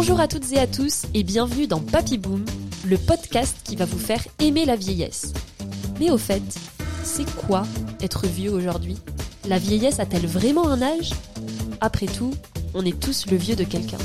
Bonjour à toutes et à tous et bienvenue dans Papy Boom, le podcast qui va vous faire aimer la vieillesse. Mais au fait, c'est quoi être vieux aujourd'hui? La vieillesse a-t-elle vraiment un âge? Après tout, on est tous le vieux de quelqu'un.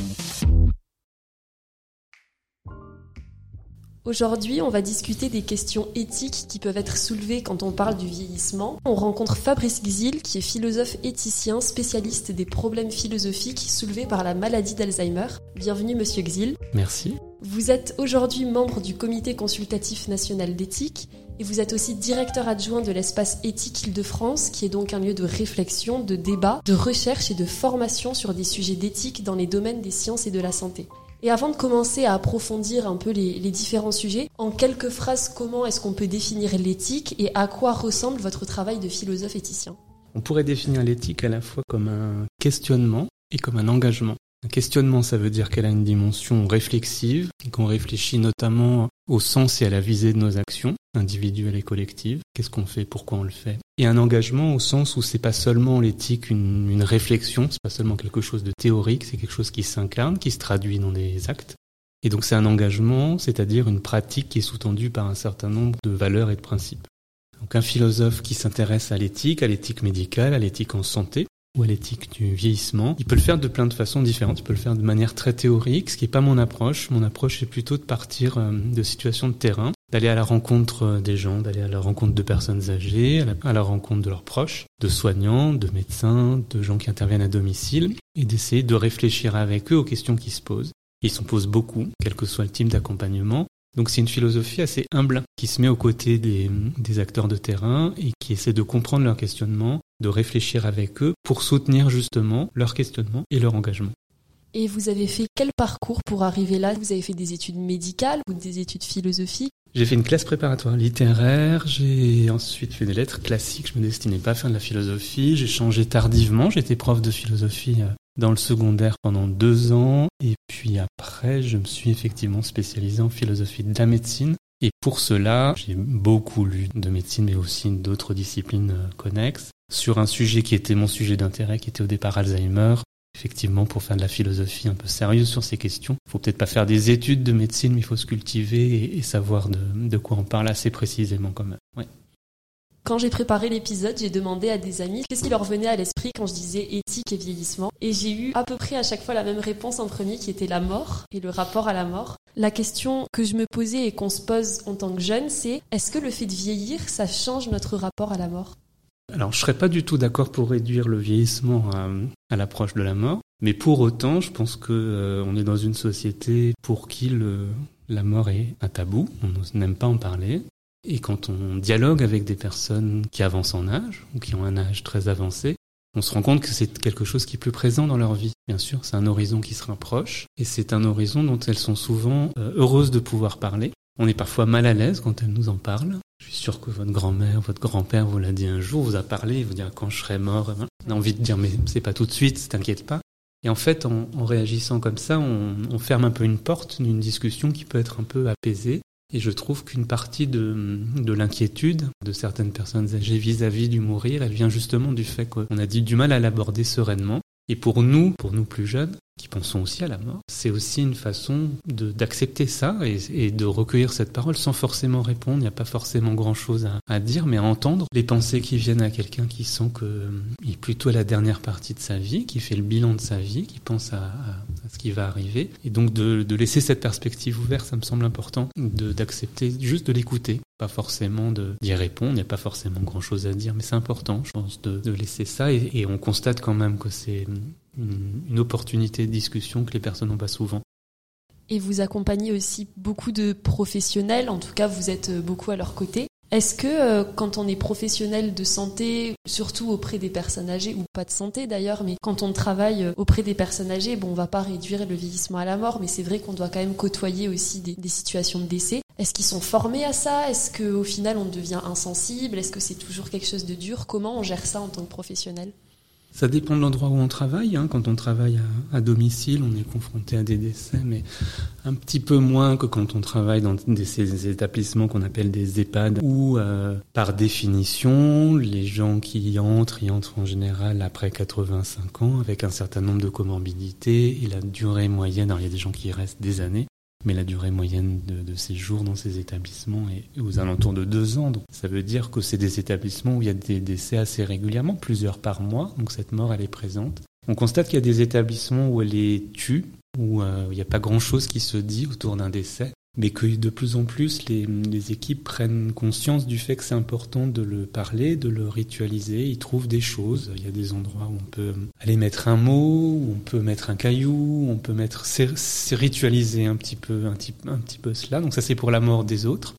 Aujourd'hui, on va discuter des questions éthiques qui peuvent être soulevées quand on parle du vieillissement. On rencontre Fabrice Xil, qui est philosophe éthicien, spécialiste des problèmes philosophiques soulevés par la maladie d'Alzheimer. Bienvenue, monsieur Xil. Merci. Vous êtes aujourd'hui membre du Comité consultatif national d'éthique et vous êtes aussi directeur adjoint de l'espace éthique Île-de-France, qui est donc un lieu de réflexion, de débat, de recherche et de formation sur des sujets d'éthique dans les domaines des sciences et de la santé. Et avant de commencer à approfondir un peu les, différents sujets, en quelques phrases, comment est-ce qu'on peut définir l'éthique et à quoi ressemble votre travail de philosophe éthicien? On pourrait définir l'éthique à la fois comme un questionnement et comme un engagement. Un questionnement, ça veut dire qu'elle a une dimension réflexive, qu'on réfléchit notamment au sens et à la visée de nos actions, individuelles et collectives. Qu'est-ce qu'on fait, pourquoi on le fait? Et un engagement au sens où c'est pas seulement l'éthique une, une réflexion, c'est pas seulement quelque chose de théorique, c'est quelque chose qui s'incarne, qui se traduit dans des actes. Et donc c'est un engagement, c'est-à-dire une pratique qui est sous-tendue par un certain nombre de valeurs et de principes. Donc un philosophe qui s'intéresse à l'éthique, à l'éthique médicale, à l'éthique en santé, ou à l'éthique du vieillissement. Il peut le faire de plein de façons différentes. Il peut le faire de manière très théorique, ce qui n'est pas mon approche. Mon approche est plutôt de partir euh, de situations de terrain, d'aller à la rencontre euh, des gens, d'aller à la rencontre de personnes âgées, à la, à la rencontre de leurs proches, de soignants, de médecins, de gens qui interviennent à domicile, et d'essayer de réfléchir avec eux aux questions qui se posent. Ils s'en posent beaucoup, quel que soit le type d'accompagnement. Donc c'est une philosophie assez humble qui se met aux côtés des, des, acteurs de terrain et qui essaie de comprendre leurs questionnements, de réfléchir avec eux pour soutenir justement leurs questionnements et leur engagement. Et vous avez fait quel parcours pour arriver là? Vous avez fait des études médicales ou des études philosophiques? J'ai fait une classe préparatoire littéraire, j'ai ensuite fait des lettres classiques, je me destinais pas à faire de la philosophie, j'ai changé tardivement, j'étais prof de philosophie dans le secondaire pendant deux ans et puis après je me suis effectivement spécialisé en philosophie de la médecine et pour cela j'ai beaucoup lu de médecine mais aussi d'autres disciplines connexes sur un sujet qui était mon sujet d'intérêt qui était au départ Alzheimer Effectivement, pour faire de la philosophie un peu sérieuse sur ces questions, il faut peut-être pas faire des études de médecine, mais il faut se cultiver et, et savoir de, de, quoi on parle assez précisément quand même. Ouais. Quand j'ai préparé l'épisode, j'ai demandé à des amis qu'est-ce qui leur venait à l'esprit quand je disais éthique et vieillissement. Et j'ai eu à peu près à chaque fois la même réponse en premier qui était la mort et le rapport à la mort. La question que je me posais et qu'on se pose en tant que jeune, c'est est-ce que le fait de vieillir, ça change notre rapport à la mort? Alors, je serais pas du tout d'accord pour réduire le vieillissement à, à l'approche de la mort, mais pour autant, je pense que euh, est dans une société pour qui la mort est un tabou, on n'aime pas en parler. Et quand on dialogue avec des personnes qui avancent en âge ou qui ont un âge très avancé, on se rend compte que c'est quelque chose qui est plus présent dans leur vie. Bien sûr, c'est un horizon qui se rapproche et c'est un horizon dont elles sont souvent euh, heureuses de pouvoir parler. On est parfois mal à l'aise quand elles nous en parlent. Je suis sûr que votre grand-mère, votre grand-père vous l'a dit un jour, vous a parlé, vous dire quand je serai mort. On a envie de dire mais c'est pas tout de suite, t'inquiète pas. Et en fait, en, réagissant comme ça, on, ferme un peu une porte d'une discussion qui peut être un peu apaisée. Et je trouve qu'une partie de, de l'inquiétude de certaines personnes âgées vis-à-vis -vis du mourir, elle vient justement du fait qu'on a dit du mal à l'aborder sereinement. Et pour nous, pour nous plus jeunes, qui pensons aussi à la mort, c'est aussi une façon d'accepter ça et, de recueillir cette parole sans forcément répondre. Il n'y a pas forcément grand-chose à, dire, mais à entendre les pensées qui viennent à quelqu'un qui sent qu'il est plutôt à la dernière partie de sa vie, qui fait le bilan de sa vie, qui pense à, ce qui va arriver. Et donc de, laisser cette perspective ouverte, ça me semble important, d'accepter juste de l'écouter. Pas forcément d'y répondre, il n'y a pas forcément grand-chose à dire, mais c'est important, je pense, de, laisser ça. Et on constate quand même que c'est une, opportunité de discussion que les personnes n'ont pas souvent. Et vous accompagnez aussi beaucoup de professionnels, en tout cas vous êtes beaucoup à leur côté. Est-ce que euh, quand on est professionnel de santé, surtout auprès des personnes âgées, ou pas de santé d'ailleurs, mais quand on travaille auprès des personnes âgées, bon, on va pas réduire le vieillissement à la mort, mais c'est vrai qu'on doit quand même côtoyer aussi des, des situations de décès. Est-ce qu'ils sont formés à ça? Est-ce qu'au final on devient insensible? Est-ce que c'est toujours quelque chose de dur? Comment on gère ça en tant que professionnel? Ça dépend de l'endroit où on travaille. Hein. Quand on travaille à, domicile, on est confronté à des décès, mais un petit peu moins que quand on travaille dans ces établissements qu'on appelle des EHPAD, où euh, par définition, les gens qui y entrent, y entrent en général après 85 ans, avec un certain nombre de comorbidités, et la durée moyenne, alors il y a des gens qui y restent des années, mais la durée moyenne de, séjour dans ces établissements est aux alentours de deux ans. Donc ça veut dire que c'est des établissements où il y a des décès assez régulièrement, plusieurs par mois, donc cette mort elle est présente. On constate qu'il y a des établissements où elle est tue, où euh, il n'y a pas grand-chose qui se dit autour d'un décès mais que de plus en plus les, équipes prennent conscience du fait que c'est important de le parler, de le ritualiser. Ils trouvent des choses. Il y a des endroits où on peut aller mettre un mot, où on peut mettre un caillou, on peut mettre c'est ritualiser un petit peu un petit, un petit peu cela. Donc ça c'est pour la mort des autres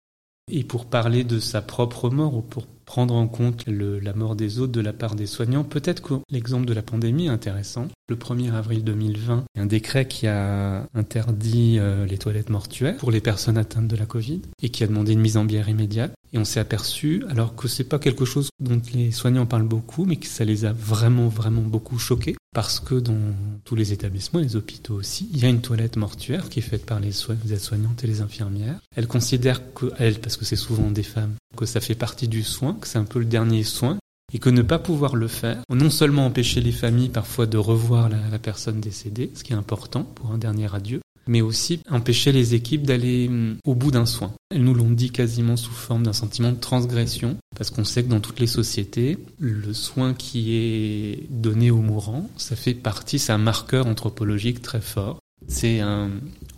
et pour parler de sa propre mort ou pour prendre en compte la mort des autres de la part des soignants. Peut-être que l'exemple de la pandémie est intéressant. Le 1er avril 2020, il y a un décret qui a interdit euh, les toilettes mortuaires pour les personnes atteintes de la Covid et qui a demandé une mise en bière immédiate. Et on s'est aperçu, alors que c'est pas quelque chose dont les soignants parlent beaucoup, mais que ça les a vraiment, vraiment beaucoup choqués, parce que dans tous les établissements, les hôpitaux aussi, il y a une toilette mortuaire qui est faite par les, aides-soignantes et les infirmières. Elles considèrent que, elles, parce que c'est souvent des femmes, que ça fait partie du soin, que c'est un peu le dernier soin, et que ne pas pouvoir le faire, non seulement empêcher les familles parfois de revoir la, personne décédée, ce qui est important pour un dernier adieu, mais aussi empêcher les équipes d'aller hum, au bout d'un soin. Elles nous l'ont dit quasiment sous forme d'un sentiment de transgression, parce qu'on sait que dans toutes les sociétés, le soin qui est donné aux mourants, ça fait partie, c'est un marqueur anthropologique très fort. C'est un,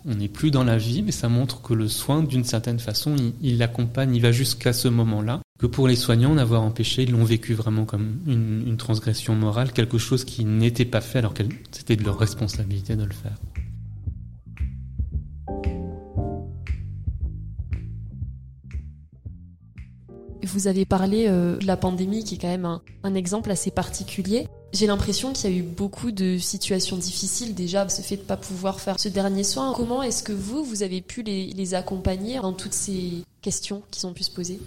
on n'est plus dans la vie, mais ça montre que le soin, d'une certaine façon, il l'accompagne, il va jusqu'à ce moment-là. Que pour les soignants, d'avoir empêché, ils l'ont vécu vraiment comme une, transgression morale, quelque chose qui n'était pas fait alors que c'était de leur responsabilité de le faire. Vous avez parlé euh, de la pandémie qui est quand même un exemple assez particulier. J'ai l'impression qu'il y a eu beaucoup de situations difficiles déjà, ce fait de pas pouvoir faire ce dernier soin. Comment est-ce que vous, vous avez pu les, accompagner dans toutes ces questions qui ont pu se poser?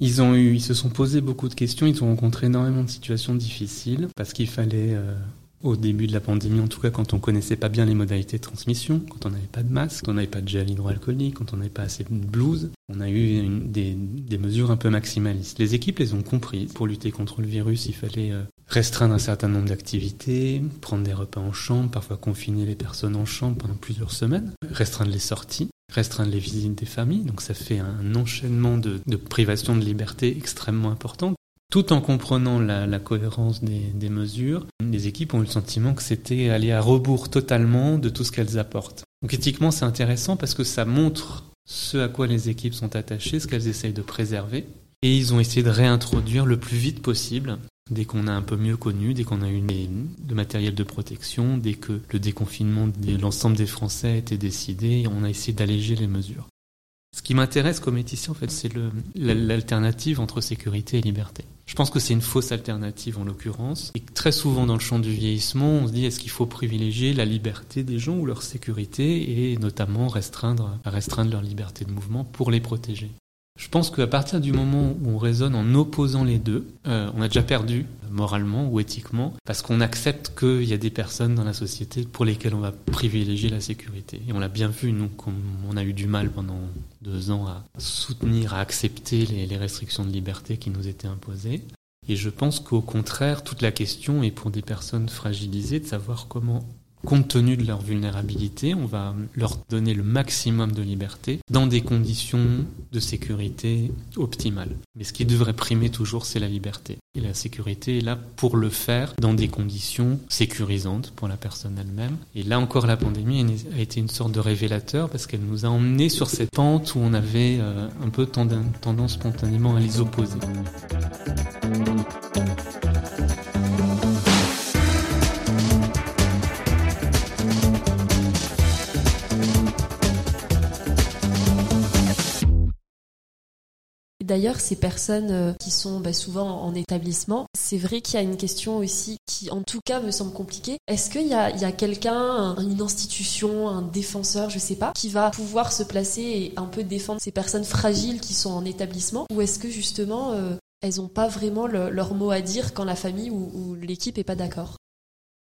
Ils ont eu, ils se sont posé beaucoup de questions, ils ont rencontré énormément de situations difficiles parce qu'il fallait euh, au début de la pandémie, en tout cas quand on connaissait pas bien les modalités de transmission, quand on n'avait pas de masque, quand on n'avait pas de gel hydroalcoolique, quand on n'avait pas assez de blouse, on a eu des, mesures un peu maximalistes. Les équipes les ont comprises. Pour lutter contre le virus, il fallait euh, restreindre un certain nombre d'activités, prendre des repas en chambre, parfois confiner les personnes en chambre pendant plusieurs semaines, restreindre les sorties restreindre les visites des familles, donc ça fait un enchaînement de, de privation de liberté extrêmement important tout en comprenant la, cohérence des, des, mesures, les équipes ont eu le sentiment que c'était aller à rebours totalement de tout ce qu'elles apportent. Donc éthiquement, c'est intéressant parce que ça montre ce à quoi les équipes sont attachées, ce qu'elles essayent de préserver. Et ils ont essayé de réintroduire le plus vite possible, dès qu'on a un peu mieux connu, dès qu'on a eu le matériel de protection, dès que le déconfinement de l'ensemble des Français a été décidé, on a essayé d'alléger les mesures. Ce qui m'intéresse comme éthicien, en fait, c'est l'alternative entre sécurité et liberté. Je pense que c'est une fausse alternative en l'occurrence. Et très souvent dans le champ du vieillissement, on se dit est-ce qu'il faut privilégier la liberté des gens ou leur sécurité et notamment restreindre, restreindre leur liberté de mouvement pour les protéger? Je pense qu'à partir du moment où on raisonne en opposant les deux, euh, on a déjà perdu moralement ou éthiquement, parce qu'on accepte qu'il y a des personnes dans la société pour lesquelles on va privilégier la sécurité. Et on l'a bien vu, nous, comme on a eu du mal pendant deux ans à soutenir, à accepter les restrictions de liberté qui nous étaient imposées. Et je pense qu'au contraire, toute la question est pour des personnes fragilisées de savoir comment compte tenu de leur vulnérabilité, on va leur donner le maximum de liberté dans des conditions de sécurité optimales. Mais ce qui devrait primer toujours, c'est la liberté. Et la sécurité est là pour le faire dans des conditions sécurisantes pour la personne elle-même. Et là encore, la pandémie a été une sorte de révélateur parce qu'elle nous a emmenés sur cette pente où on avait euh, un peu tendance spontanément à les opposer. D'ailleurs, ces personnes euh, qui sont bah, souvent en établissement, c'est vrai qu'il y a une question aussi qui, en tout cas, me semble compliquée. Est-ce qu'il y a, quelqu'un, une institution, un défenseur, je sais pas, qui va pouvoir se placer et un peu défendre ces personnes fragiles qui sont en établissement? Ou est-ce que justement, euh, elles n'ont pas vraiment leur mot à dire quand la famille ou, l'équipe est pas d'accord?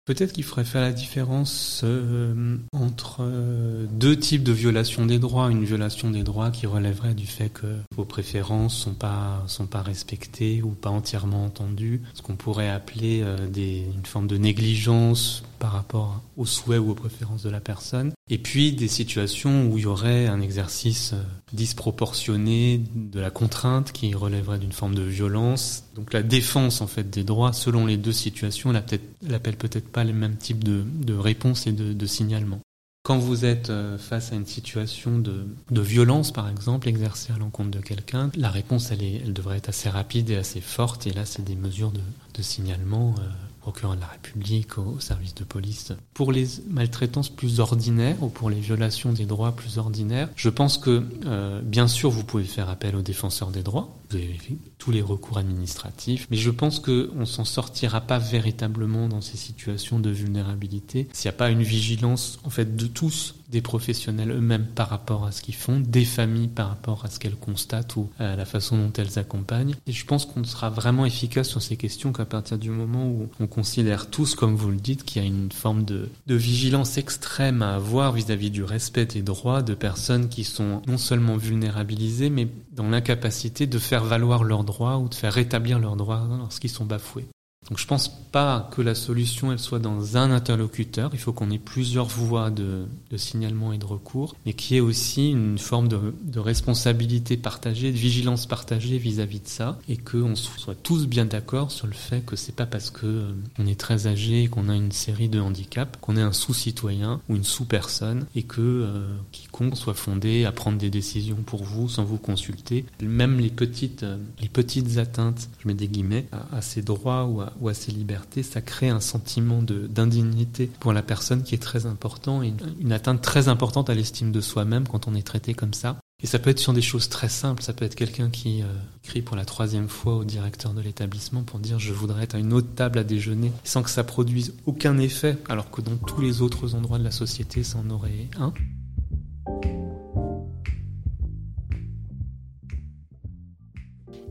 Peut-être qu'il faudrait faire la différence euh, entre euh, deux types de violations des droits. Une violation des droits qui relèverait du fait que vos préférences sont pas sont pas respectées ou pas entièrement entendues, ce qu'on pourrait appeler euh, une forme de négligence par rapport aux souhaits ou aux préférences de la personne. Et puis des situations où il y aurait un exercice euh, disproportionné de la contrainte qui relèverait d'une forme de violence. Donc la défense en fait des droits selon les deux situations, elle appelle peut-être pas les mêmes types de, de réponses et de, de signalements. Quand vous êtes euh, face à une situation de, violence, par exemple, exercée à l'encontre de quelqu'un, la réponse, elle, devrait être assez rapide et assez forte. Et là, c'est des mesures de, de signalement euh, procureur de la République, au service de police. Pour les maltraitances plus ordinaires ou pour les violations des droits plus ordinaires, je pense que euh, bien sûr vous pouvez faire appel aux défenseurs des droits, vous avez tous les recours administratifs, mais je pense qu'on ne s'en sortira pas véritablement dans ces situations de vulnérabilité s'il n'y a pas une vigilance en fait de tous des professionnels eux-mêmes par rapport à ce qu'ils font, des familles par rapport à ce qu'elles constatent ou à la façon dont elles accompagnent. Et je pense qu'on sera vraiment efficace sur ces questions qu'à partir du moment où on considère tous, comme vous le dites, qu'il y a une forme de, de vigilance extrême à avoir vis-à-vis du respect des droits de personnes qui sont non seulement vulnérabilisées, mais dans l'incapacité de faire valoir leurs droits ou de faire rétablir leurs droits lorsqu'ils sont bafoués. Donc je pense pas que la solution elle soit dans un interlocuteur. Il faut qu'on ait plusieurs voies de, de, signalement et de recours, mais qu'il y ait aussi une forme de, de, responsabilité partagée, de vigilance partagée vis-à-vis de ça, et qu'on soit tous bien d'accord sur le fait que c'est pas parce que euh, on est très âgé, qu'on a une série de handicaps, qu'on est un sous-citoyen ou une sous-personne, et que euh, quiconque soit fondé à prendre des décisions pour vous sans vous consulter. Même les petites, euh, les petites atteintes, je mets des guillemets, à, à ces droits ou à, ou à ses libertés, ça crée un sentiment d'indignité pour la personne qui est très important et une, atteinte très importante à l'estime de soi-même quand on est traité comme ça. Et ça peut être sur des choses très simples. Ça peut être quelqu'un qui euh, écrit pour la troisième fois au directeur de l'établissement pour dire je voudrais être à une autre table à déjeuner sans que ça produise aucun effet, alors que dans tous les autres endroits de la société, ça en aurait un.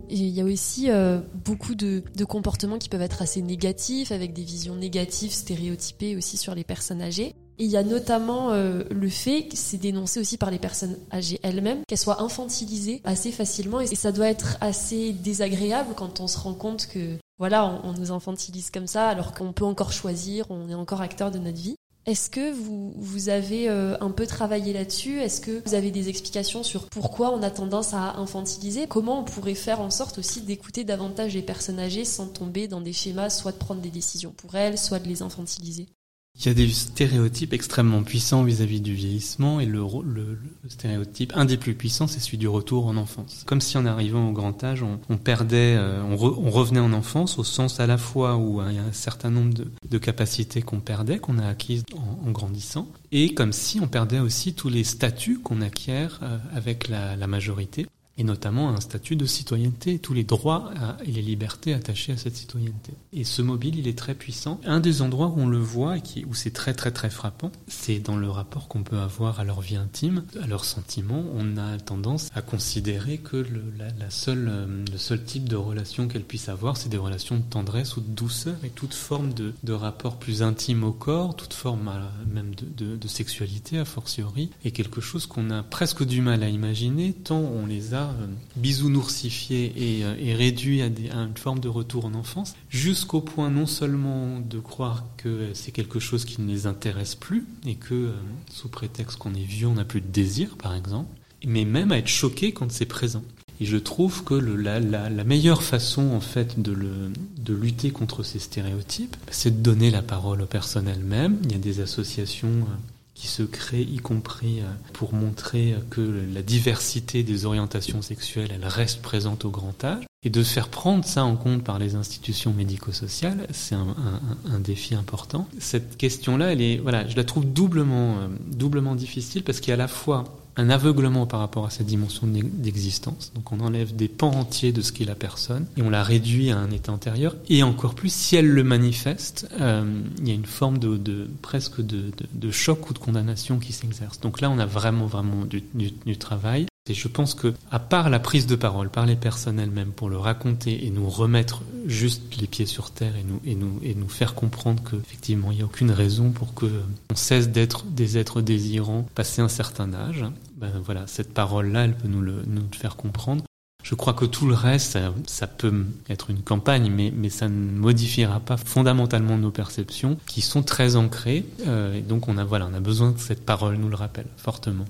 Il y a aussi euh, beaucoup de, de, comportements qui peuvent être assez négatifs, avec des visions négatives, stéréotypées aussi sur les personnes âgées. Et il y a notamment euh, le fait, c'est dénoncé aussi par les personnes âgées elles-mêmes, qu'elles soient infantilisées assez facilement. Et ça doit être assez désagréable quand on se rend compte que, voilà, on, on nous infantilise comme ça, alors qu'on peut encore choisir, on est encore acteur de notre vie. Est-ce que vous, vous avez euh, un peu travaillé là-dessus? Est-ce que vous avez des explications sur pourquoi on a tendance à infantiliser? Comment on pourrait faire en sorte aussi d'écouter davantage les personnes âgées sans tomber dans des schémas, soit de prendre des décisions pour elles, soit de les infantiliser? Il y a des stéréotypes extrêmement puissants vis-à-vis -vis du vieillissement et le, stéréotype, un des plus puissants, c'est celui du retour en enfance. Comme si en arrivant au grand âge, on, perdait, euh, on, re, on, revenait en enfance au sens à la fois où hein, il y a un certain nombre de, capacités qu'on perdait, qu'on a acquises en, grandissant, et comme si on perdait aussi tous les statuts qu'on acquiert euh, avec la majorité et notamment un statut de citoyenneté, tous les droits et les libertés attachés à cette citoyenneté. Et ce mobile, il est très puissant. Un des endroits où on le voit et où c'est très très très frappant, c'est dans le rapport qu'on peut avoir à leur vie intime, à leurs sentiments. On a tendance à considérer que le, la, seule, euh, le seul type de relation qu'elles puissent avoir, c'est des relations de tendresse ou de douceur et toute forme de, de rapport plus intime au corps, toute forme même de, de, de sexualité a fortiori, est quelque chose qu'on a presque du mal à imaginer tant on les a euh, bisounoursifie et, euh, et réduit à, une forme de retour en enfance, jusqu'au point non seulement de croire que c'est quelque chose qui ne les intéresse plus et que euh, sous prétexte qu'on est vieux, on n'a plus de désir, par exemple, mais même à être choqué quand c'est présent. Et je trouve que la, meilleure façon, en fait, de, de lutter contre ces stéréotypes, c'est de donner la parole aux personnes elles-mêmes. Il y a des associations qui se crée, y compris euh, pour montrer que la diversité des orientations sexuelles, elle reste présente au grand âge. Et de faire prendre ça en compte par les institutions médico-sociales, c'est un, un, un, défi important. Cette question-là, elle est, voilà, je la trouve doublement, euh, doublement difficile parce qu'il y a à la fois un aveuglement par rapport à cette dimension d'existence. Donc on enlève des pans entiers de ce qu'est la personne et on la réduit à un état antérieur. Et encore plus, si elle le manifeste, euh, il y a une forme de, de presque de, de, de, choc ou de condamnation qui s'exerce. Donc là, on a vraiment vraiment du, du, du travail. Et je pense que, à part la prise de parole par les personnes elles-mêmes pour le raconter et nous remettre juste les pieds sur terre et nous, et nous, et nous faire comprendre qu'effectivement, il n'y a aucune raison pour que on cesse d'être des êtres désirants passé un certain âge, ben voilà, cette parole-là, elle peut nous le, nous le faire comprendre. Je crois que tout le reste, ça, peut être une campagne, mais, mais ça ne modifiera pas fondamentalement nos perceptions, qui sont très ancrées. Euh, et donc on a, voilà, on a besoin que cette parole nous le rappelle fortement.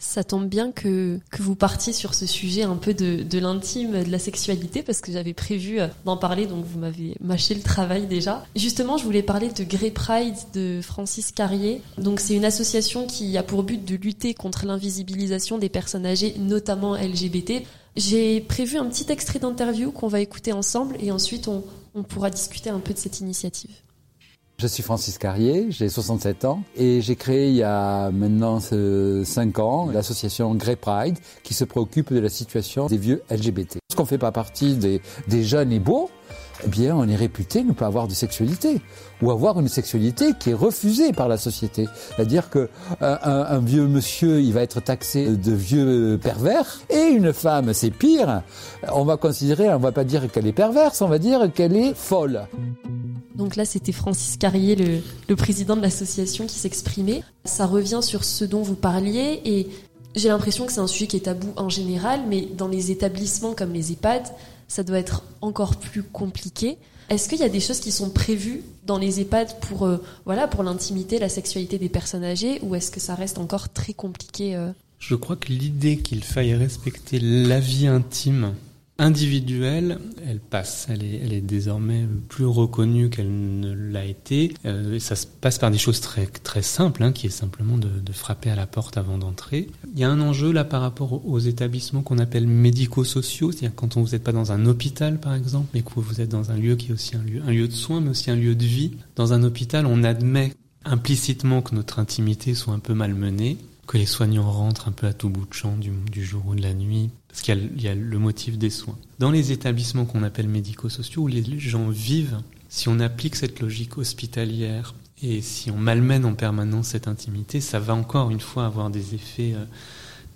Ça tombe bien que, que vous partiez sur ce sujet un peu de, de l'intime, de la sexualité, parce que j'avais prévu euh, d'en parler, donc vous m'avez mâché le travail déjà. Justement, je voulais parler de Grey Pride de Francis Carrier. Donc c'est une association qui a pour but de lutter contre l'invisibilisation des personnes âgées, notamment LGBT. J'ai prévu un petit extrait d'interview qu'on va écouter ensemble et ensuite on, on pourra discuter un peu de cette initiative. Je suis Francis Carrier, j'ai 67 ans et j'ai créé il y a maintenant 5 ans l'association Grey Pride qui se préoccupe de la situation des vieux LGBT. Parce qu'on ne fait pas partie des, jeunes et beaux, eh bien, on est réputé ne pas avoir de sexualité ou avoir une sexualité qui est refusée par la société. C'est-à-dire que euh, un, vieux monsieur, il va être taxé de vieux pervers, et une femme, c'est pire. On va considérer, on va pas dire qu'elle est perverse, on va dire qu'elle est folle. Donc là, c'était Francis Carrier, le, président de l'association, qui s'exprimait. Ça revient sur ce dont vous parliez, et j'ai l'impression que c'est un sujet qui est tabou en général, mais dans les établissements comme les EHPAD, ça doit être encore plus compliqué. Est-ce qu'il y a des choses qui sont prévues dans les EHPAD pour euh, voilà pour l'intimité, la sexualité des personnes âgées, ou est-ce que ça reste encore très compliqué euh Je crois que l'idée qu'il faille respecter la vie intime individuelle, elle passe. Elle est, désormais plus reconnue qu'elle ne l'a été. Euh, ça se passe par des choses très, très simples, hein, qui est simplement de, frapper à la porte avant d'entrer. Il y a un enjeu là par rapport aux établissements qu'on appelle médico-sociaux, c'est-à-dire quand on, vous n'êtes pas dans un hôpital par exemple, mais que vous êtes dans un lieu qui est aussi un lieu, un lieu de soins, mais aussi un lieu de vie. Dans un hôpital, on admet implicitement que notre intimité soit un peu malmenée que les soignants rentrent un peu à tout bout de champ du jour ou de la nuit, parce qu'il y, a le motif des soins. Dans les établissements qu'on appelle médico-sociaux, où les gens vivent, si on applique cette logique hospitalière et si on malmène en permanence cette intimité, ça va encore une fois avoir des effets euh,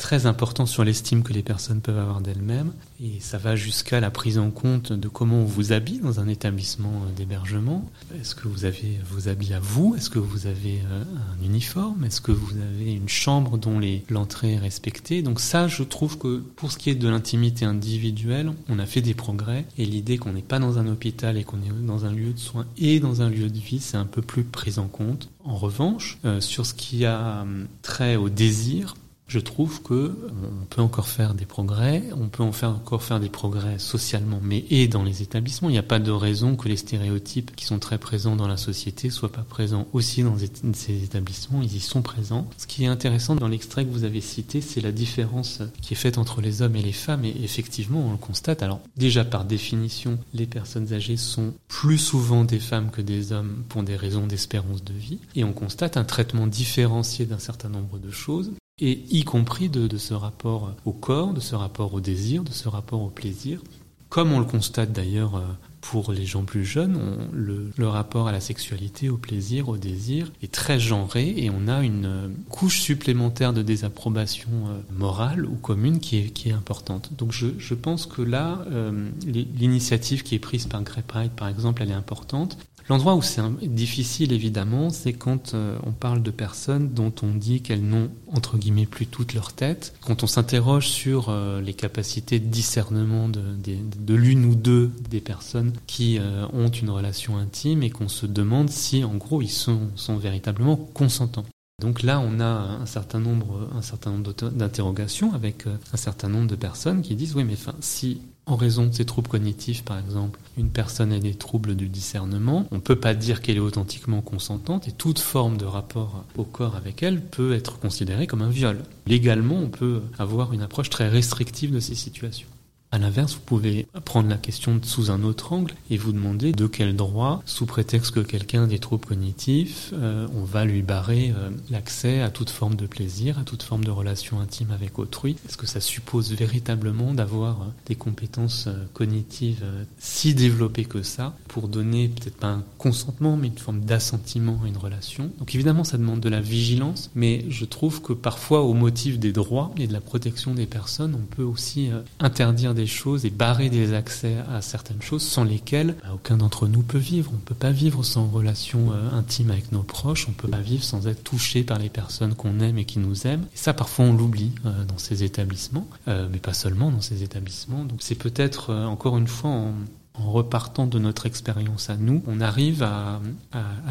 très important sur l'estime que les personnes peuvent avoir d'elles-mêmes. Et ça va jusqu'à la prise en compte de comment on vous habille dans un établissement euh, d'hébergement. Est-ce que vous avez vos habits à vous? Est-ce que vous avez euh, un uniforme? Est-ce que vous avez une chambre dont l'entrée est respectée? Donc ça, je trouve que pour ce qui est de l'intimité individuelle, on a fait des progrès. Et l'idée qu'on n'est pas dans un hôpital et qu'on est dans un lieu de soins et dans un lieu de vie, c'est un peu plus pris en compte. En revanche, euh, sur ce qui a trait au désir, je trouve que on peut encore faire des progrès, on peut encore faire des progrès socialement, mais et dans les établissements. Il n'y a pas de raison que les stéréotypes qui sont très présents dans la société soient pas présents aussi dans ces établissements. Ils y sont présents. Ce qui est intéressant dans l'extrait que vous avez cité, c'est la différence qui est faite entre les hommes et les femmes. Et effectivement, on le constate. Alors déjà par définition, les personnes âgées sont plus souvent des femmes que des hommes pour des raisons d'espérance de vie. Et on constate un traitement différencié d'un certain nombre de choses et y compris de, de, ce rapport au corps, de ce rapport au désir, de ce rapport au plaisir. Comme on le constate d'ailleurs pour les gens plus jeunes, le, le, rapport à la sexualité, au plaisir, au désir est très genré et on a une couche supplémentaire de désapprobation morale ou commune qui est, qui est importante. Donc je, je pense que là, euh, l'initiative qui est prise par Grey Pride, par exemple, elle est importante. L'endroit où c'est difficile, évidemment, c'est quand euh, on parle de personnes dont on dit qu'elles n'ont, entre guillemets, plus toute leur tête. Quand on s'interroge sur euh, les capacités de discernement de, l'une ou deux des personnes qui euh, ont une relation intime et qu'on se demande si, en gros, ils sont, véritablement consentants. Donc là, on a un certain nombre, un certain nombre d'interrogations avec un certain nombre de personnes qui disent oui, mais enfin, si en raison de ces troubles cognitifs, par exemple, une personne a des troubles du discernement, on ne peut pas dire qu'elle est authentiquement consentante et toute forme de rapport au corps avec elle peut être considérée comme un viol. Légalement, on peut avoir une approche très restrictive de ces situations. À l'inverse, vous pouvez prendre la question sous un autre angle et vous demander de quel droit, sous prétexte que quelqu'un a des troubles cognitifs, euh, on va lui barrer euh, l'accès à toute forme de plaisir, à toute forme de relation intime avec autrui. Est-ce que ça suppose véritablement d'avoir euh, des compétences cognitives si développées que ça pour donner peut-être pas un consentement, mais une forme d'assentiment à une relation? Donc évidemment, ça demande de la vigilance, mais je trouve que parfois, au motif des droits et de la protection des personnes, on peut aussi interdire des choses et barrer des accès à certaines choses sans lesquelles bah, aucun d'entre nous peut vivre. On ne peut pas vivre sans relation euh, intime avec nos proches, on ne peut pas vivre sans être touché par les personnes qu'on aime et qui nous aiment. Et ça, parfois, on l'oublie euh, dans ces établissements, euh, mais pas seulement dans ces établissements. Donc c'est peut-être, encore une fois, en, repartant de notre expérience à nous, on arrive à,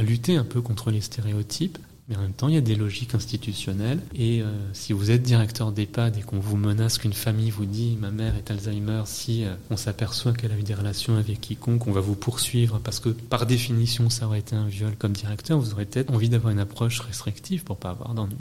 lutter un peu contre les stéréotypes, mais en même temps, il y a des logiques institutionnelles. Et euh, si vous êtes directeur d'EHPAD et qu'on vous menace qu'une famille vous dit ma mère est Alzheimer, si euh, on s'aperçoit qu'elle a eu des relations avec quiconque, on va vous poursuivre parce que par définition ça aurait été un viol comme directeur, vous aurez peut-être envie d'avoir une approche restrictive pour pas avoir d'ennui.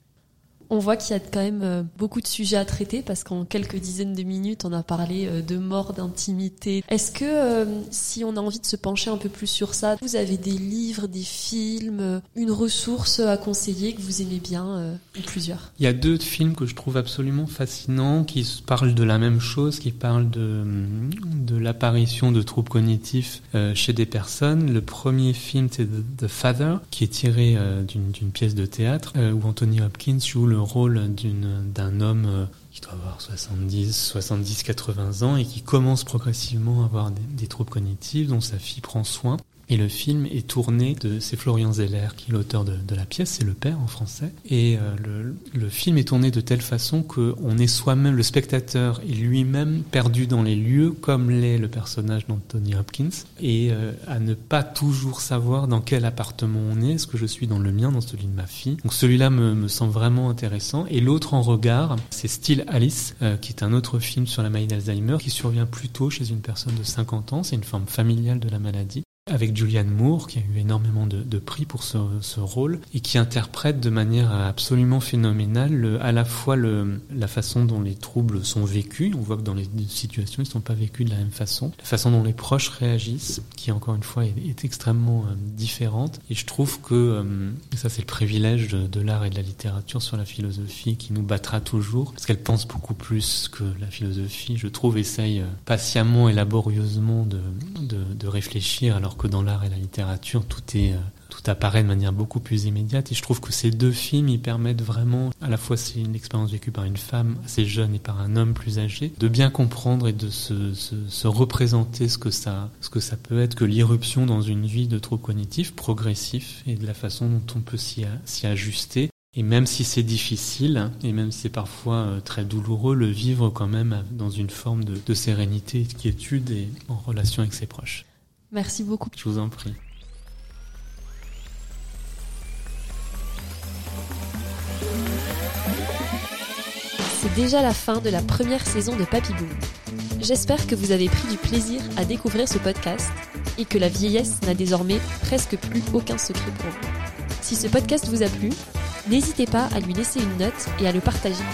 On voit qu'il y a quand même euh, beaucoup de sujets à traiter parce qu'en quelques dizaines de minutes, on a parlé euh, de mort, d'intimité. Est-ce que euh, si on a envie de se pencher un peu plus sur ça, vous avez des livres, des films, une ressource à conseiller que vous aimez bien ou plusieurs? Il y a deux films que je trouve absolument fascinants qui parlent de la même chose, qui parlent de, de l'apparition de troubles cognitifs chez des personnes. Le premier film, c'est The Father, qui est tiré d'une pièce de théâtre où Anthony Hopkins joue le rôle d'un homme euh, qui doit avoir 70, 70, 80 ans et qui commence progressivement à avoir des, des troubles cognitifs dont sa fille prend soin. Et le film est tourné de, c'est Florian Zeller qui est l'auteur de, de, la pièce, c'est le père en français. Et euh, le, le, film est tourné de telle façon qu'on est soi-même, le spectateur est lui-même perdu dans les lieux, comme l'est le personnage d'Anthony Hopkins, et euh, à ne pas toujours savoir dans quel appartement on est, est-ce que je suis dans le mien, dans celui de ma fille. Donc celui-là me, me semble vraiment intéressant. Et l'autre en regard, c'est Still Alice, euh, qui est un autre film sur la maladie d'Alzheimer, qui survient plutôt chez une personne de 50 ans, c'est une forme familiale de la maladie avec Julianne Moore, qui a eu énormément de, prix pour ce, rôle, et qui interprète de manière absolument phénoménale le, à la fois la façon dont les troubles sont vécus, on voit que dans les situations, ils ne sont pas vécus de la même façon, la façon dont les proches réagissent, qui encore une fois est, extrêmement euh, différente, et je trouve que euh, ça c'est le privilège de, de l'art et de la littérature sur la philosophie qui nous battra toujours, parce qu'elle pense beaucoup plus que la philosophie, je trouve, essaye euh, patiemment et laborieusement de, de, de réfléchir alors que dans l'art et la littérature, tout est euh, tout apparaît de manière beaucoup plus immédiate. Et je trouve que ces deux films, ils permettent vraiment, à la fois c'est une expérience vécue par une femme assez jeune et par un homme plus âgé, de bien comprendre et de se, se, se représenter ce que ça, ce que ça peut être que l'irruption dans une vie de troubles cognitifs progressif et de la façon dont on peut s'y ajuster. Et même si c'est difficile, et même si c'est parfois euh, très douloureux, le vivre quand même dans une forme de, de sérénité, de quiétude et en relation avec ses proches. Merci beaucoup. Je vous en prie. C'est déjà la fin de la première saison de Papy Boom. J'espère que vous avez pris du plaisir à découvrir ce podcast et que la vieillesse n'a désormais presque plus aucun secret pour vous. Si ce podcast vous a plu, n'hésitez pas à lui laisser une note et à le partager.